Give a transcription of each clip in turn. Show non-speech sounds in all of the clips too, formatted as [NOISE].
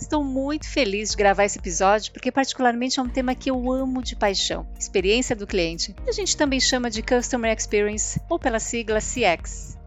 Estou muito feliz de gravar esse episódio porque, particularmente, é um tema que eu amo de paixão: experiência do cliente. A gente também chama de Customer Experience ou pela sigla CX.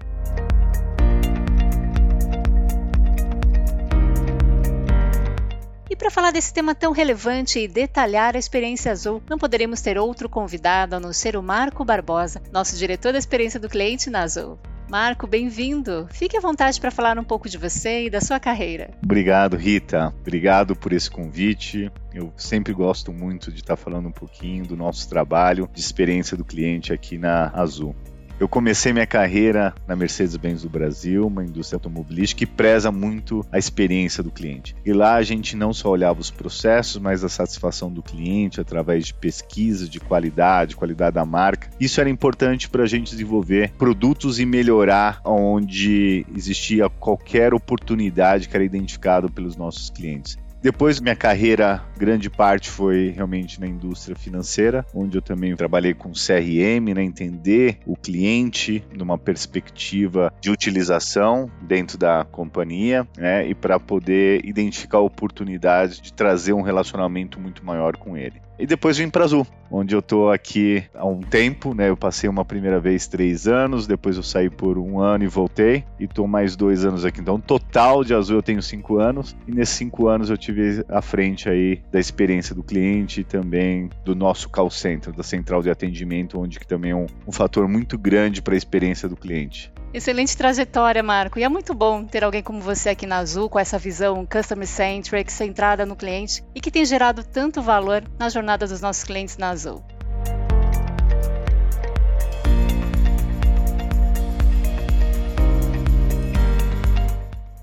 E para falar desse tema tão relevante e detalhar a experiência azul, não poderemos ter outro convidado a não ser o Marco Barbosa, nosso diretor da experiência do cliente na Azul. Marco, bem-vindo. Fique à vontade para falar um pouco de você e da sua carreira. Obrigado, Rita. Obrigado por esse convite. Eu sempre gosto muito de estar falando um pouquinho do nosso trabalho de experiência do cliente aqui na Azul. Eu comecei minha carreira na Mercedes-Benz do Brasil, uma indústria automobilística que preza muito a experiência do cliente. E lá a gente não só olhava os processos, mas a satisfação do cliente através de pesquisa de qualidade, qualidade da marca. Isso era importante para a gente desenvolver produtos e melhorar onde existia qualquer oportunidade que era identificado pelos nossos clientes. Depois, minha carreira, grande parte foi realmente na indústria financeira, onde eu também trabalhei com CRM, né, entender o cliente numa perspectiva de utilização dentro da companhia, né, e para poder identificar oportunidades de trazer um relacionamento muito maior com ele. E depois vim para Azul, onde eu tô aqui há um tempo, né? Eu passei uma primeira vez três anos, depois eu saí por um ano e voltei, e tô mais dois anos aqui. Então, total de Azul eu tenho cinco anos, e nesses cinco anos eu tive à frente aí da experiência do cliente e também do nosso call center, da central de atendimento, onde que também é um, um fator muito grande para a experiência do cliente. Excelente trajetória, Marco. E é muito bom ter alguém como você aqui na Azul, com essa visão customer centric, centrada no cliente e que tem gerado tanto valor na jornada dos nossos clientes na Azul.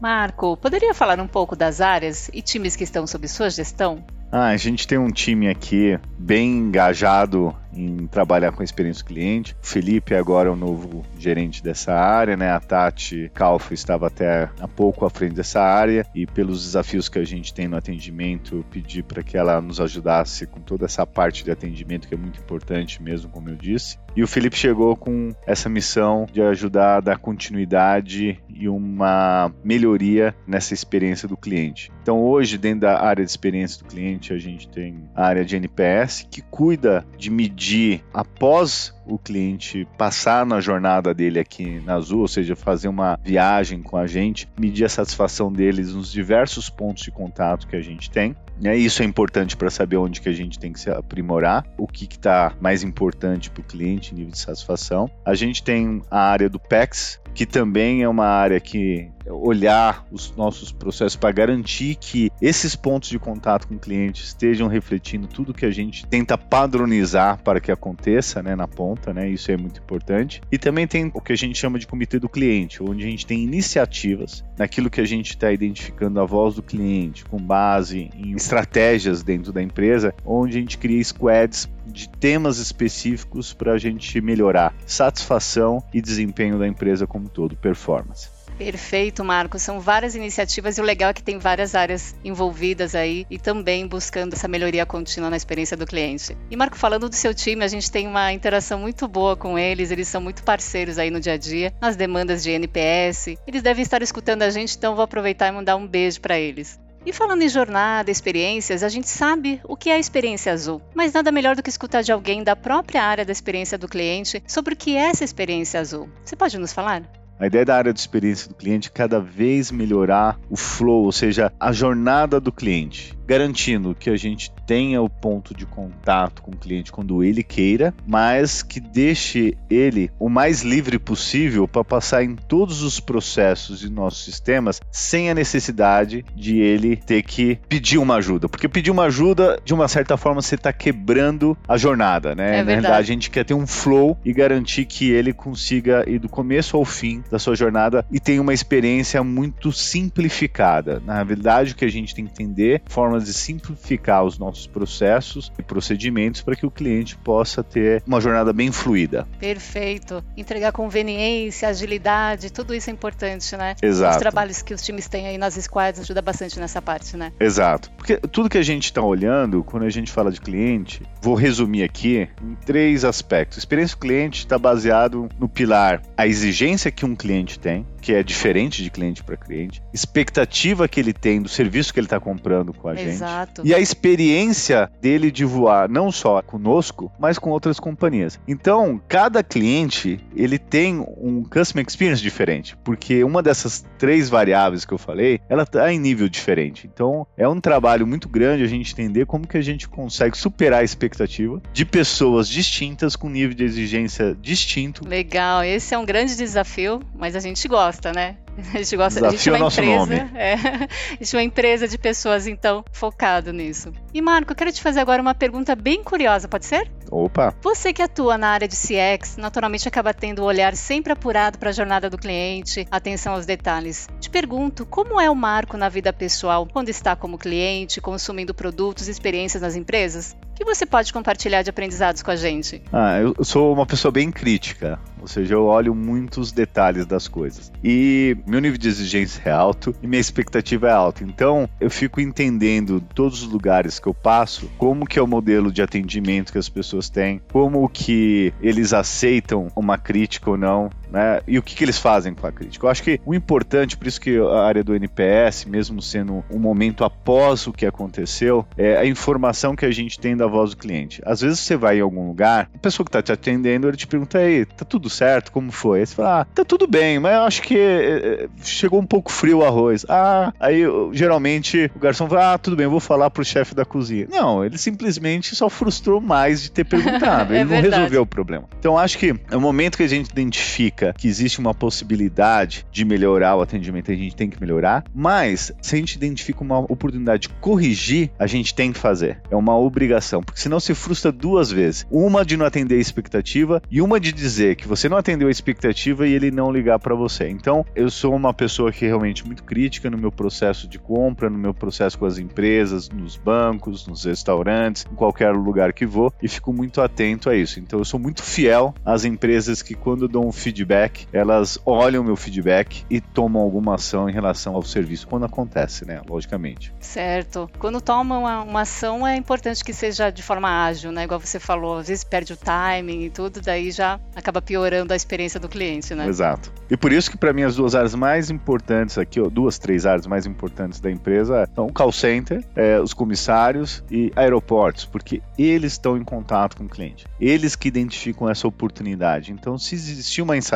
Marco, poderia falar um pouco das áreas e times que estão sob sua gestão? Ah, a gente tem um time aqui bem engajado em trabalhar com a experiência do cliente. O Felipe agora é o novo gerente dessa área, né? A Tati Calfo estava até há pouco à frente dessa área e pelos desafios que a gente tem no atendimento, eu pedi para que ela nos ajudasse com toda essa parte de atendimento que é muito importante mesmo, como eu disse. E o Felipe chegou com essa missão de ajudar a dar continuidade e uma melhoria nessa experiência do cliente. Então, hoje, dentro da área de experiência do cliente, a gente tem a área de NPS que cuida de medir após o cliente passar na jornada dele aqui na Azul, ou seja, fazer uma viagem com a gente, medir a satisfação deles nos diversos pontos de contato que a gente tem. Né? Isso é importante para saber onde que a gente tem que se aprimorar, o que está mais importante para o cliente, nível de satisfação. A gente tem a área do PEX, que também é uma área que olhar os nossos processos para garantir que esses pontos de contato com o cliente estejam refletindo tudo que a gente tenta padronizar para que aconteça né, na ponta, né? Isso é muito importante. E também tem o que a gente chama de comitê do cliente, onde a gente tem iniciativas naquilo que a gente está identificando a voz do cliente, com base em estratégias dentro da empresa, onde a gente cria squads de temas específicos para a gente melhorar satisfação e desempenho da empresa como todo, performance. Perfeito, Marco. São várias iniciativas e o legal é que tem várias áreas envolvidas aí e também buscando essa melhoria contínua na experiência do cliente. E Marco, falando do seu time, a gente tem uma interação muito boa com eles, eles são muito parceiros aí no dia a dia, nas demandas de NPS. Eles devem estar escutando a gente, então vou aproveitar e mandar um beijo para eles. E falando em jornada, experiências, a gente sabe o que é a experiência azul, mas nada melhor do que escutar de alguém da própria área da experiência do cliente sobre o que é essa experiência azul. Você pode nos falar? A ideia da área de experiência do cliente é cada vez melhorar o flow, ou seja, a jornada do cliente garantindo que a gente tenha o ponto de contato com o cliente quando ele queira, mas que deixe ele o mais livre possível para passar em todos os processos de nossos sistemas sem a necessidade de ele ter que pedir uma ajuda. Porque pedir uma ajuda, de uma certa forma, você está quebrando a jornada, né? É Na verdade, a gente quer ter um flow e garantir que ele consiga ir do começo ao fim da sua jornada e tem uma experiência muito simplificada. Na verdade, o que a gente tem que entender formas de simplificar os nossos processos e procedimentos para que o cliente possa ter uma jornada bem fluida. Perfeito. Entregar conveniência, agilidade, tudo isso é importante, né? Exato. Os trabalhos que os times têm aí nas squads ajuda bastante nessa parte, né? Exato. Porque tudo que a gente está olhando, quando a gente fala de cliente, vou resumir aqui em três aspectos. experiência do cliente está baseado no pilar a exigência que um cliente tem, que é diferente de cliente para cliente, expectativa que ele tem do serviço que ele está comprando com a Exato. gente e a experiência dele de voar não só conosco, mas com outras companhias. Então, cada cliente ele tem um customer experience diferente, porque uma dessas três variáveis que eu falei, ela está em nível diferente. Então, é um trabalho muito grande a gente entender como que a gente consegue superar a expectativa de pessoas distintas com nível de exigência distinto. Legal, esse é um grande desafio, mas a gente gosta né? A gente gosta, Desafio a gente é uma empresa, nome. É, a gente é uma empresa de pessoas então focado nisso. E Marco, eu quero te fazer agora uma pergunta bem curiosa, pode ser? Opa. Você que atua na área de CX, naturalmente acaba tendo o um olhar sempre apurado para a jornada do cliente, atenção aos detalhes. Te pergunto, como é o Marco na vida pessoal quando está como cliente, consumindo produtos e experiências nas empresas? O que você pode compartilhar de aprendizados com a gente? Ah, eu sou uma pessoa bem crítica, ou seja, eu olho muitos detalhes das coisas. E meu nível de exigência é alto e minha expectativa é alta. Então, eu fico entendendo todos os lugares que eu passo, como que é o modelo de atendimento que as pessoas têm, como que eles aceitam uma crítica ou não, né? E o que, que eles fazem com a crítica. Eu acho que o importante, por isso que a área do NPS, mesmo sendo um momento após o que aconteceu, é a informação que a gente tem da voz do cliente. Às vezes você vai em algum lugar, a pessoa que tá te atendendo, ele te pergunta aí, tá tudo certo? Como foi? Aí você fala, ah, tá tudo bem, mas eu acho que eh, chegou um pouco frio o arroz. Ah, aí geralmente o garçom fala, ah, tudo bem, eu vou falar pro chefe da cozinha. Não, ele simplesmente só frustrou mais de ter perguntado. [LAUGHS] é ele não resolveu o problema. Então acho que é o momento que a gente identifica que existe uma possibilidade de melhorar o atendimento, a gente tem que melhorar, mas se a gente identifica uma oportunidade de corrigir, a gente tem que fazer. É uma obrigação porque senão se frustra duas vezes. Uma de não atender a expectativa e uma de dizer que você não atendeu a expectativa e ele não ligar para você. Então, eu sou uma pessoa que é realmente muito crítica no meu processo de compra, no meu processo com as empresas, nos bancos, nos restaurantes, em qualquer lugar que vou e fico muito atento a isso. Então, eu sou muito fiel às empresas que quando dão um feedback, elas olham meu feedback e tomam alguma ação em relação ao serviço quando acontece, né? Logicamente. Certo. Quando tomam uma, uma ação, é importante que seja de forma ágil, né? Igual você falou, às vezes perde o timing e tudo, daí já acaba piorando a experiência do cliente, né? Exato. E por isso que para mim as duas áreas mais importantes aqui, ó, duas, três áreas mais importantes da empresa são o call center, é, os comissários e aeroportos, porque eles estão em contato com o cliente. Eles que identificam essa oportunidade. Então, se existir uma insatisfação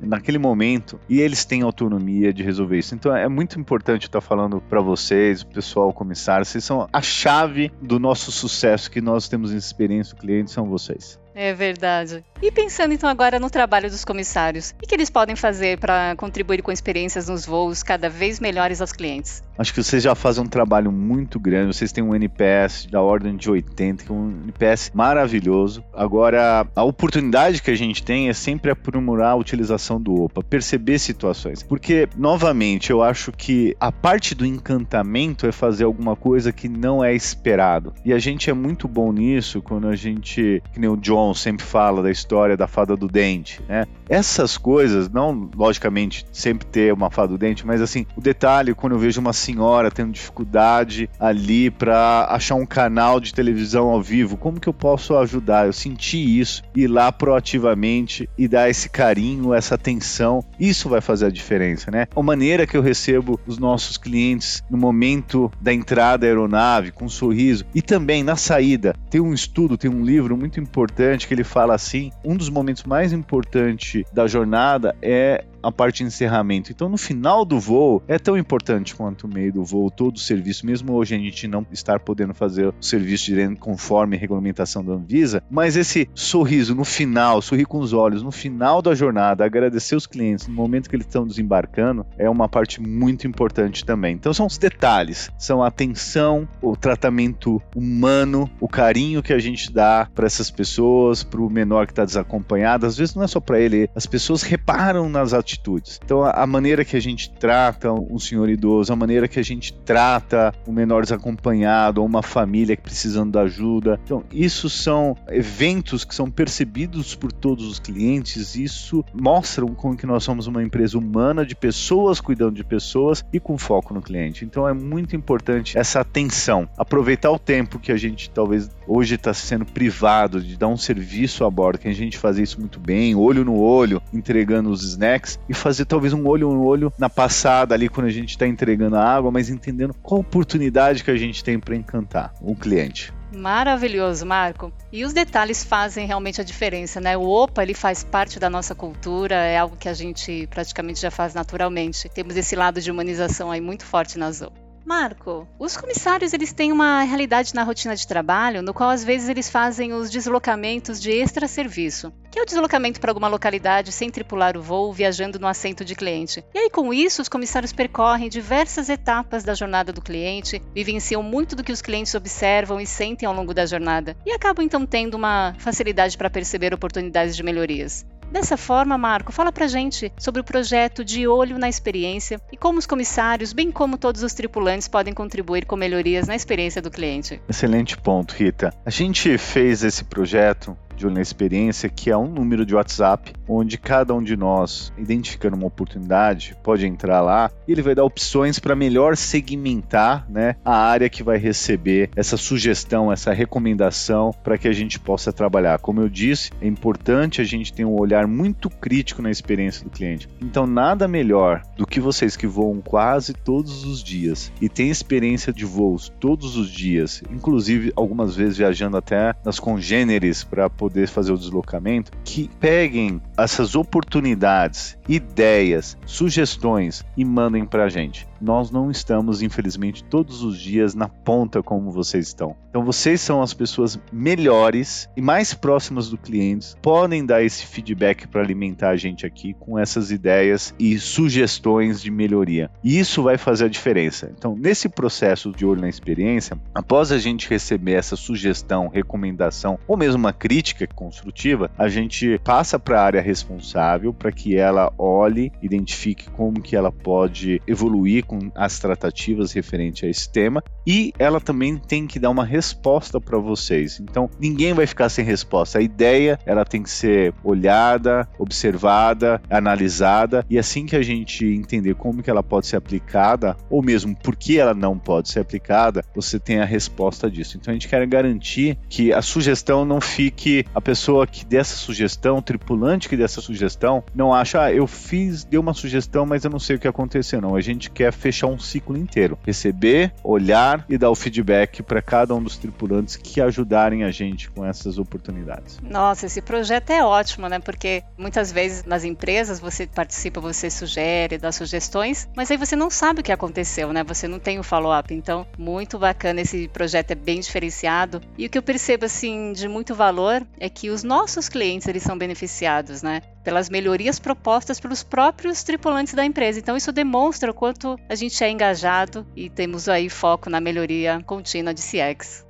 naquele momento e eles têm autonomia de resolver isso. Então, é muito importante estar falando para vocês, pessoal comissário, vocês são a chave do nosso sucesso sucesso que nós temos em experiência do cliente são vocês. É verdade. E pensando então agora no trabalho dos comissários, o que eles podem fazer para contribuir com experiências nos voos cada vez melhores aos clientes? Acho que vocês já fazem um trabalho muito grande. Vocês têm um NPS da ordem de 80, que é um NPS maravilhoso. Agora, a oportunidade que a gente tem é sempre aprimorar a utilização do OPA, perceber situações. Porque, novamente, eu acho que a parte do encantamento é fazer alguma coisa que não é esperado. E a gente é muito bom nisso quando a gente, que nem o John sempre fala da história da fada do dente, né? Essas coisas, não logicamente sempre ter uma fada do dente, mas assim, o detalhe quando eu vejo uma senhora tendo dificuldade ali para achar um canal de televisão ao vivo, como que eu posso ajudar? Eu senti isso, ir lá proativamente e dar esse carinho, essa atenção, isso vai fazer a diferença, né? A maneira que eu recebo os nossos clientes no momento da entrada da aeronave, com um sorriso, e também na saída. Tem um estudo, tem um livro muito importante que ele fala assim: um dos momentos mais importantes da jornada é a parte de encerramento. Então, no final do voo, é tão importante quanto o meio do voo, todo o serviço, mesmo hoje a gente não estar podendo fazer o serviço direto conforme a regulamentação da Anvisa, mas esse sorriso no final, sorrir com os olhos no final da jornada, agradecer os clientes no momento que eles estão desembarcando, é uma parte muito importante também. Então, são os detalhes, são a atenção, o tratamento humano, o carinho que a gente dá para essas pessoas, para o menor que está desacompanhado. Às vezes não é só para ele, as pessoas reparam nas atitudes atitudes. Então, a maneira que a gente trata um senhor idoso, a maneira que a gente trata um menor desacompanhado ou uma família precisando da ajuda. Então, isso são eventos que são percebidos por todos os clientes. Isso mostram como que nós somos uma empresa humana de pessoas cuidando de pessoas e com foco no cliente. Então, é muito importante essa atenção, aproveitar o tempo que a gente talvez hoje está sendo privado de dar um serviço a bordo, que a gente faz isso muito bem, olho no olho, entregando os snacks e fazer talvez um olho no olho na passada ali quando a gente está entregando a água, mas entendendo qual oportunidade que a gente tem para encantar o cliente. Maravilhoso, Marco. E os detalhes fazem realmente a diferença, né? O OPA, ele faz parte da nossa cultura, é algo que a gente praticamente já faz naturalmente. Temos esse lado de humanização aí muito forte na Zoe. Marco, os comissários eles têm uma realidade na rotina de trabalho no qual às vezes eles fazem os deslocamentos de extra serviço, que é o deslocamento para alguma localidade sem tripular o voo, viajando no assento de cliente. E aí com isso os comissários percorrem diversas etapas da jornada do cliente, vivenciam muito do que os clientes observam e sentem ao longo da jornada e acabam então tendo uma facilidade para perceber oportunidades de melhorias. Dessa forma, Marco, fala pra gente sobre o projeto De Olho na Experiência e como os comissários, bem como todos os tripulantes, podem contribuir com melhorias na experiência do cliente. Excelente ponto, Rita. A gente fez esse projeto de olho na experiência, que é um número de WhatsApp, onde cada um de nós, identificando uma oportunidade, pode entrar lá e ele vai dar opções para melhor segmentar né, a área que vai receber essa sugestão, essa recomendação para que a gente possa trabalhar. Como eu disse, é importante a gente ter um olhar muito crítico na experiência do cliente. Então, nada melhor do que vocês que voam quase todos os dias e têm experiência de voos todos os dias, inclusive algumas vezes viajando até nas congêneres para poder poder fazer o deslocamento, que peguem essas oportunidades, ideias, sugestões e mandem para a gente nós não estamos, infelizmente, todos os dias na ponta como vocês estão. Então, vocês são as pessoas melhores e mais próximas do cliente, podem dar esse feedback para alimentar a gente aqui com essas ideias e sugestões de melhoria. E isso vai fazer a diferença. Então, nesse processo de olho na experiência, após a gente receber essa sugestão, recomendação ou mesmo uma crítica construtiva, a gente passa para a área responsável para que ela olhe, identifique como que ela pode evoluir com as tratativas referente a esse tema e ela também tem que dar uma resposta para vocês. Então, ninguém vai ficar sem resposta. A ideia, ela tem que ser olhada, observada, analisada e assim que a gente entender como que ela pode ser aplicada ou mesmo por que ela não pode ser aplicada, você tem a resposta disso. Então, a gente quer garantir que a sugestão não fique a pessoa que dessa sugestão, o tripulante que dessa sugestão, não acha, ah, eu fiz, deu uma sugestão, mas eu não sei o que aconteceu. Não, a gente quer fechar um ciclo inteiro. Receber, olhar e dar o feedback para cada um dos tripulantes que ajudarem a gente com essas oportunidades. Nossa, esse projeto é ótimo, né? Porque muitas vezes nas empresas você participa, você sugere, dá sugestões, mas aí você não sabe o que aconteceu, né? Você não tem o follow-up. Então, muito bacana esse projeto, é bem diferenciado. E o que eu percebo assim de muito valor é que os nossos clientes eles são beneficiados, né? Pelas melhorias propostas pelos próprios tripulantes da empresa. Então, isso demonstra o quanto a gente é engajado e temos aí foco na melhoria contínua de CX.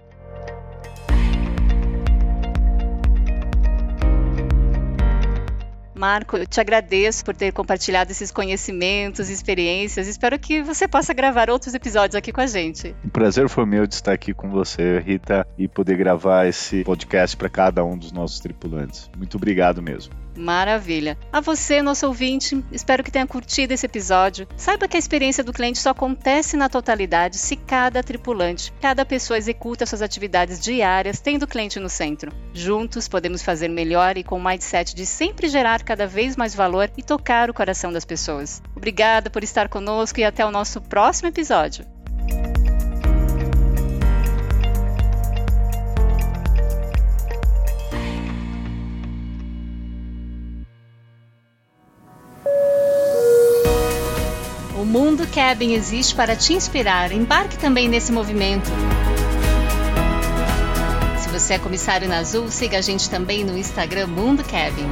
Marco, eu te agradeço por ter compartilhado esses conhecimentos, experiências. Espero que você possa gravar outros episódios aqui com a gente. O prazer foi meu de estar aqui com você, Rita, e poder gravar esse podcast para cada um dos nossos tripulantes. Muito obrigado mesmo. Maravilha. A você, nosso ouvinte, espero que tenha curtido esse episódio. Saiba que a experiência do cliente só acontece na totalidade se cada tripulante, cada pessoa executa suas atividades diárias tendo o cliente no centro. Juntos podemos fazer melhor e com o mindset de sempre gerar cada vez mais valor e tocar o coração das pessoas. Obrigada por estar conosco e até o nosso próximo episódio. Mundo Cabin existe para te inspirar. Embarque também nesse movimento. Se você é comissário na Azul, siga a gente também no Instagram Mundo Cabin.